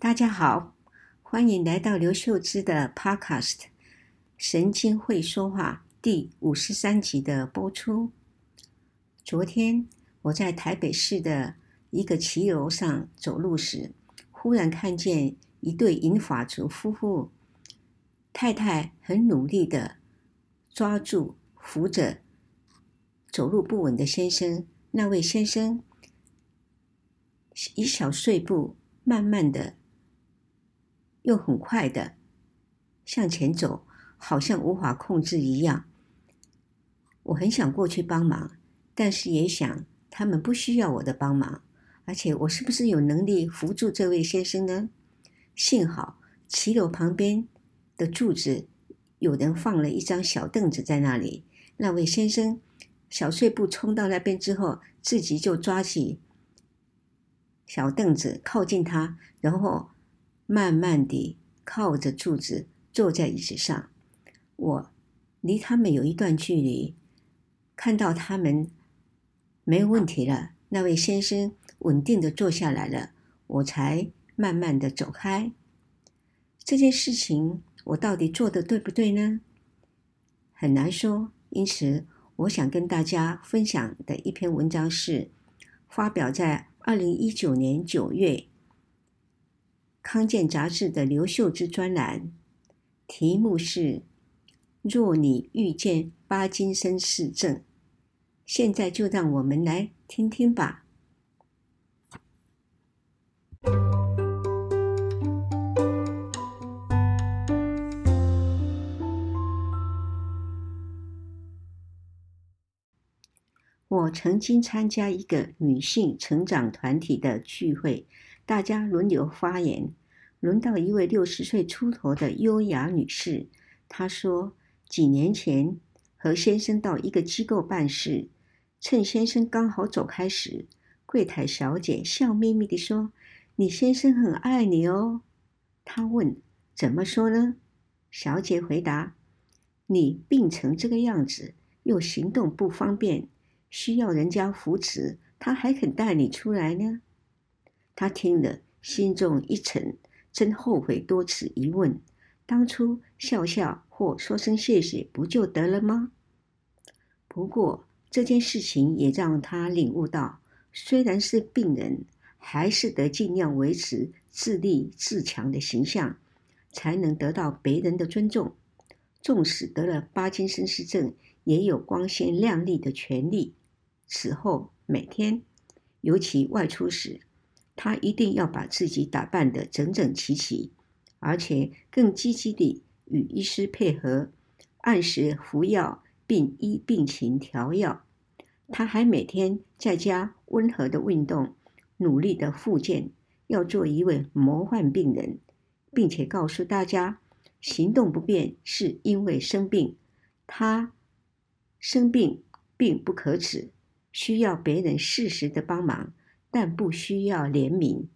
大家好，欢迎来到刘秀芝的 Podcast《神经会说话》第五十三集的播出。昨天我在台北市的一个骑楼上走路时，忽然看见一对银发族夫妇，太太很努力地抓住、扶着走路不稳的先生。那位先生以小碎步，慢慢的。又很快的向前走，好像无法控制一样。我很想过去帮忙，但是也想他们不需要我的帮忙，而且我是不是有能力扶住这位先生呢？幸好骑楼旁边的柱子有人放了一张小凳子在那里。那位先生小碎步冲到那边之后，自己就抓起小凳子靠近他，然后。慢慢地靠着柱子坐在椅子上，我离他们有一段距离，看到他们没有问题了，那位先生稳定地坐下来了，我才慢慢地走开。这件事情我到底做得对不对呢？很难说，因此我想跟大家分享的一篇文章是发表在二零一九年九月。康健杂志的刘秀枝专栏，题目是“若你遇见巴金森氏症”，现在就让我们来听听吧。我曾经参加一个女性成长团体的聚会。大家轮流发言，轮到一位六十岁出头的优雅女士。她说：“几年前和先生到一个机构办事，趁先生刚好走开时，柜台小姐笑眯眯地说：‘你先生很爱你哦。’她问：‘怎么说呢？’小姐回答：‘你病成这个样子，又行动不方便，需要人家扶持，他还肯带你出来呢。’”他听了，心中一沉，真后悔多此一问。当初笑笑或说声谢谢，不就得了吗？不过这件事情也让他领悟到，虽然是病人，还是得尽量维持自立自强的形象，才能得到别人的尊重。纵使得了巴金森氏症，也有光鲜亮丽的权利。此后每天，尤其外出时，他一定要把自己打扮得整整齐齐，而且更积极地与医师配合，按时服药，并依病情调药。他还每天在家温和的运动，努力的复健，要做一位模范病人，并且告诉大家，行动不便是因为生病，他生病并不可耻，需要别人适时的帮忙。但不需要怜悯。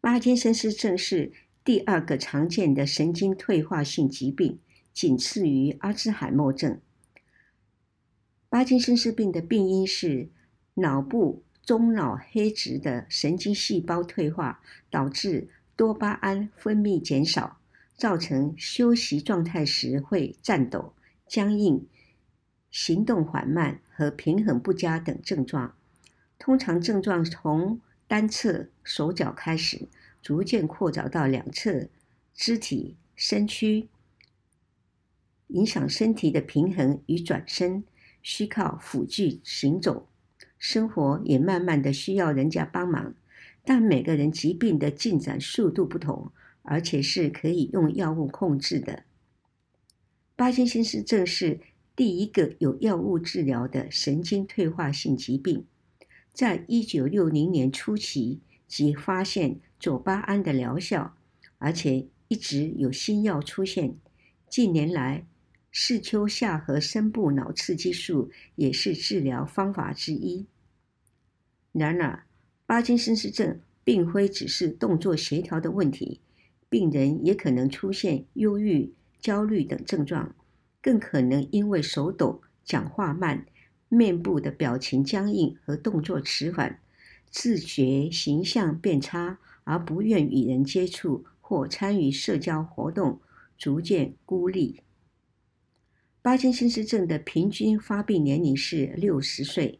巴金森氏症是第二个常见的神经退化性疾病，仅次于阿兹海默症。巴金森氏病的病因是脑部中脑黑质的神经细胞退化，导致。多巴胺分泌减少，造成休息状态时会颤抖、僵硬、行动缓慢和平衡不佳等症状。通常症状从单侧手脚开始，逐渐扩展到两侧肢体、身躯，影响身体的平衡与转身，需靠辅具行走，生活也慢慢的需要人家帮忙。但每个人疾病的进展速度不同，而且是可以用药物控制的。巴金森氏症是第一个有药物治疗的神经退化性疾病，在一九六零年初期即发现左巴胺的疗效，而且一直有新药出现。近年来，视丘下颌深部脑刺激素也是治疗方法之一。然而，巴金森氏症并非只是动作协调的问题，病人也可能出现忧郁、焦虑等症状，更可能因为手抖、讲话慢、面部的表情僵硬和动作迟缓，自觉形象变差，而不愿与人接触或参与社交活动，逐渐孤立。巴金森氏症的平均发病年龄是六十岁。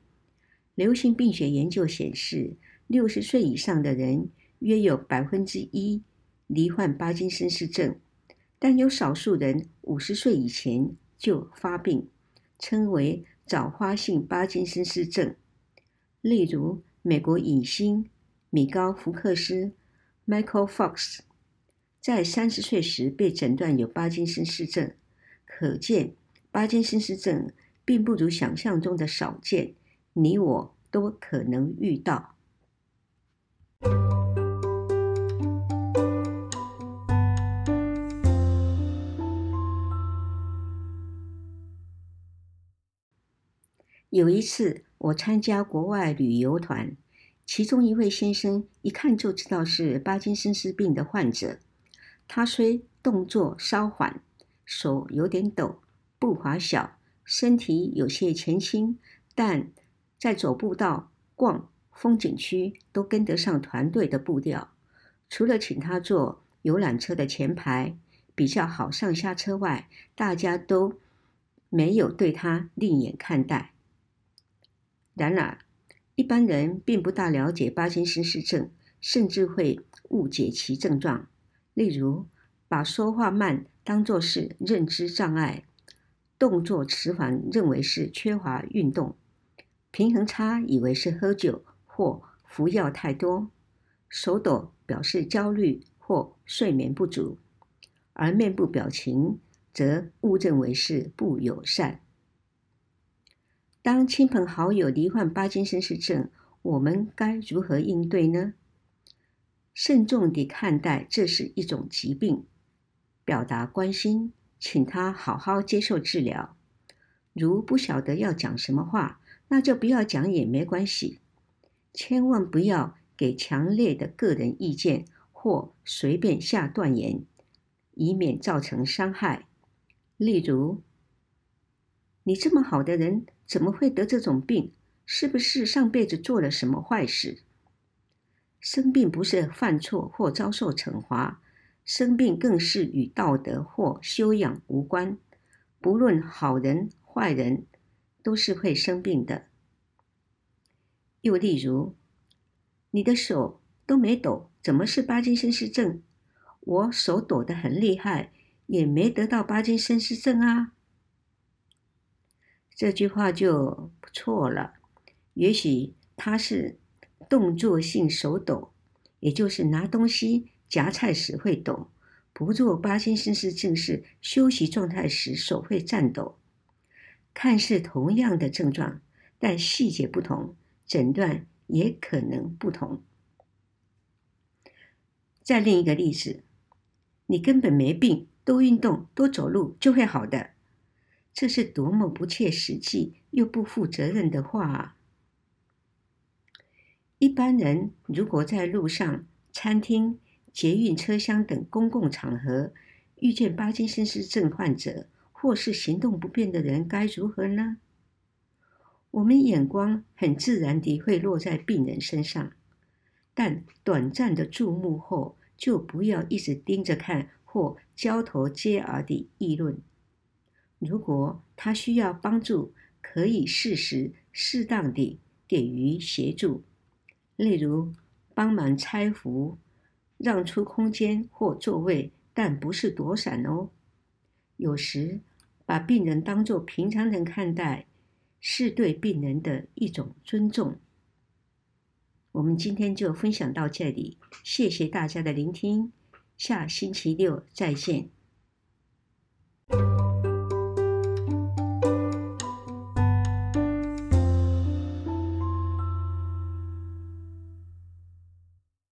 流行病学研究显示，六十岁以上的人约有百分之一罹患巴金森氏症，但有少数人五十岁以前就发病，称为早发性巴金森氏症。例如，美国影星米高·福克斯 （Michael Fox） 在三十岁时被诊断有巴金森氏症，可见巴金森氏症并不如想象中的少见。你我都可能遇到。有一次，我参加国外旅游团，其中一位先生一看就知道是巴金森氏病的患者。他虽动作稍缓，手有点抖，步伐小，身体有些前倾，但在走步道、逛风景区都跟得上团队的步调。除了请他坐游览车的前排，比较好上下车外，大家都没有对他另眼看待。然而，一般人并不大了解巴金森氏症，甚至会误解其症状。例如，把说话慢当作是认知障碍，动作迟缓认为是缺乏运动。平衡差，以为是喝酒或服药太多；手抖表示焦虑或睡眠不足，而面部表情则误认为是不友善。当亲朋好友罹患巴金森氏症，我们该如何应对呢？慎重地看待这是一种疾病，表达关心，请他好好接受治疗。如不晓得要讲什么话，那就不要讲也没关系，千万不要给强烈的个人意见或随便下断言，以免造成伤害。例如，你这么好的人，怎么会得这种病？是不是上辈子做了什么坏事？生病不是犯错或遭受惩罚，生病更是与道德或修养无关。不论好人坏人。都是会生病的。又例如，你的手都没抖，怎么是巴金森氏症？我手抖得很厉害，也没得到巴金森氏症啊。这句话就不错了。也许他是动作性手抖，也就是拿东西夹菜时会抖；不做巴金森氏症是休息状态时手会颤抖。看似同样的症状，但细节不同，诊断也可能不同。再另一个例子，你根本没病，多运动，多走路就会好的，这是多么不切实际又不负责任的话啊！一般人如果在路上、餐厅、捷运车厢等公共场合遇见巴金森氏症患者，或是行动不便的人该如何呢？我们眼光很自然地会落在病人身上，但短暂的注目后，就不要一直盯着看或交头接耳地议论。如果他需要帮助，可以适时、适当地给予协助，例如帮忙拆扶、让出空间或座位，但不是躲闪哦。有时，把病人当作平常人看待，是对病人的一种尊重。我们今天就分享到这里，谢谢大家的聆听，下星期六再见。